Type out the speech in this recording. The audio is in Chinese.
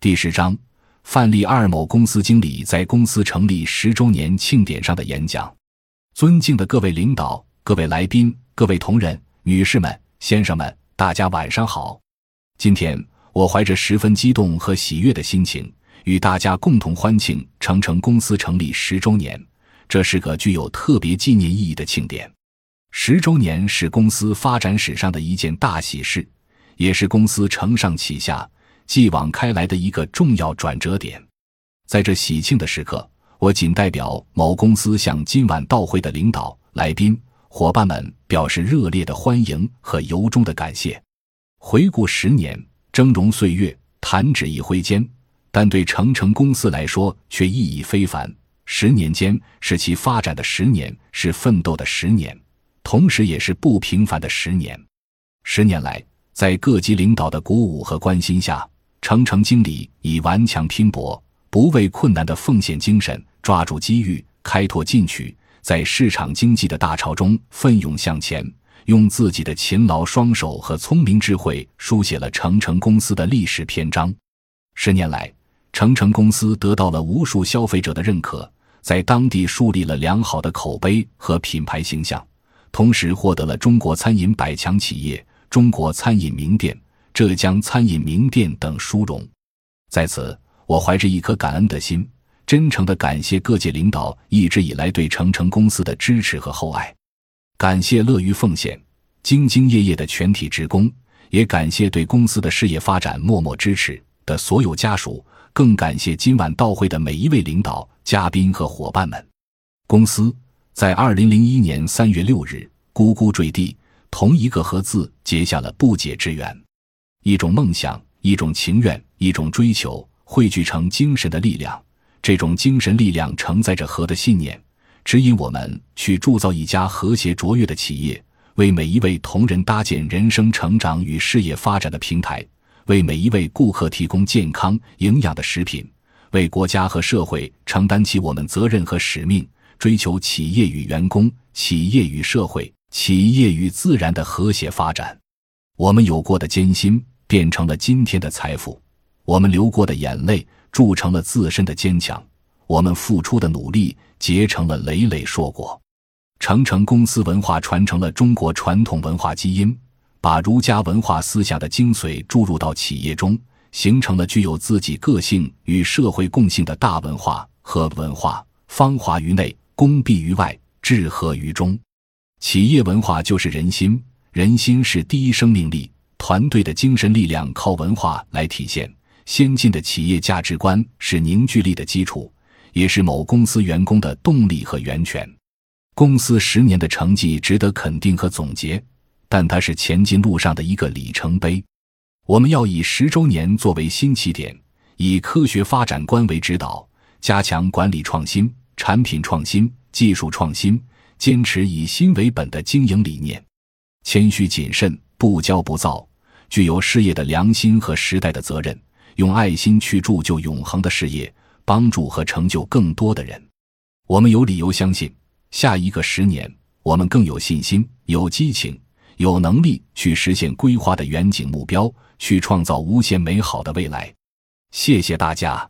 第十章，范例二某公司经理在公司成立十周年庆典上的演讲。尊敬的各位领导、各位来宾、各位同仁、女士们、先生们，大家晚上好。今天，我怀着十分激动和喜悦的心情，与大家共同欢庆成成公司成立十周年。这是个具有特别纪念意义的庆典。十周年是公司发展史上的一件大喜事，也是公司承上启下、继往开来的一个重要转折点。在这喜庆的时刻，我仅代表某公司向今晚到会的领导、来宾、伙伴们表示热烈的欢迎和由衷的感谢。回顾十年，峥嵘岁月，弹指一挥间，但对成成公司来说却意义非凡。十年间是其发展的十年，是奋斗的十年。同时，也是不平凡的十年。十年来，在各级领导的鼓舞和关心下，程程经理以顽强拼搏、不畏困难的奉献精神，抓住机遇，开拓进取，在市场经济的大潮中奋勇向前，用自己的勤劳双手和聪明智慧，书写了程程公司的历史篇章。十年来，程程公司得到了无数消费者的认可，在当地树立了良好的口碑和品牌形象。同时获得了中国餐饮百强企业、中国餐饮名店、浙江餐饮名店等殊荣。在此，我怀着一颗感恩的心，真诚地感谢各界领导一直以来对成成公司的支持和厚爱，感谢乐于奉献、兢兢业业的全体职工，也感谢对公司的事业发展默默支持的所有家属，更感谢今晚到会的每一位领导、嘉宾和伙伴们。公司。在二零零一年三月六日，咕咕坠地，同一个“和”字结下了不解之缘。一种梦想，一种情愿，一种追求，汇聚成精神的力量。这种精神力量承载着“和”的信念，指引我们去铸造一家和谐卓越的企业，为每一位同仁搭建人生成长与事业发展的平台，为每一位顾客提供健康营养的食品，为国家和社会承担起我们责任和使命。追求企业与员工、企业与社会、企业与自然的和谐发展。我们有过的艰辛变成了今天的财富，我们流过的眼泪铸成了自身的坚强，我们付出的努力结成了累累硕果。成成公司文化传承了中国传统文化基因，把儒家文化思想的精髓注入到企业中，形成了具有自己个性与社会共性的大文化和文化。芳华于内。功必于外，治和于中。企业文化就是人心，人心是第一生命力。团队的精神力量靠文化来体现。先进的企业价值观是凝聚力的基础，也是某公司员工的动力和源泉。公司十年的成绩值得肯定和总结，但它是前进路上的一个里程碑。我们要以十周年作为新起点，以科学发展观为指导，加强管理创新。产品创新、技术创新，坚持以新为本的经营理念，谦虚谨慎、不骄不躁，具有事业的良心和时代的责任，用爱心去铸就永恒的事业，帮助和成就更多的人。我们有理由相信，下一个十年，我们更有信心、有激情、有能力去实现规划的远景目标，去创造无限美好的未来。谢谢大家。